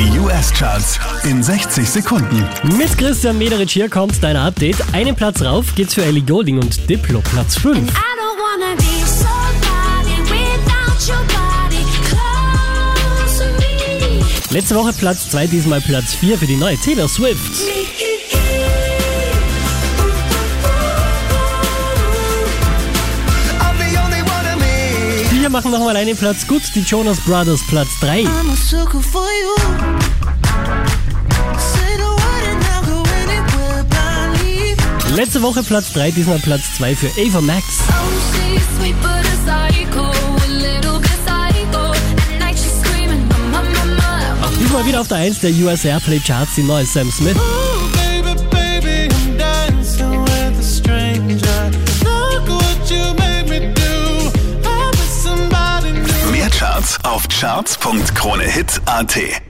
Die US-Charts in 60 Sekunden. Mit Christian Mederich hier kommt dein Update. Einen Platz rauf geht's für Ellie Golding und Diplo, Platz 5. I don't wanna be somebody without your body close to me. Letzte Woche Platz 2, diesmal Platz 4 für die neue Taylor Swift. Wir machen nochmal einen Platz gut, die Jonas Brothers Platz 3. Letzte Woche Platz 3, diesmal Platz 2 für Ava Max. Oh, she's sweet but a psycho, a little bit psycho. At night she's screaming, mama, mama. Diesmal wieder auf der 1 der US Airplay Charts, die neue Sam Smith. Mehr Charts auf charts.kronehit.at.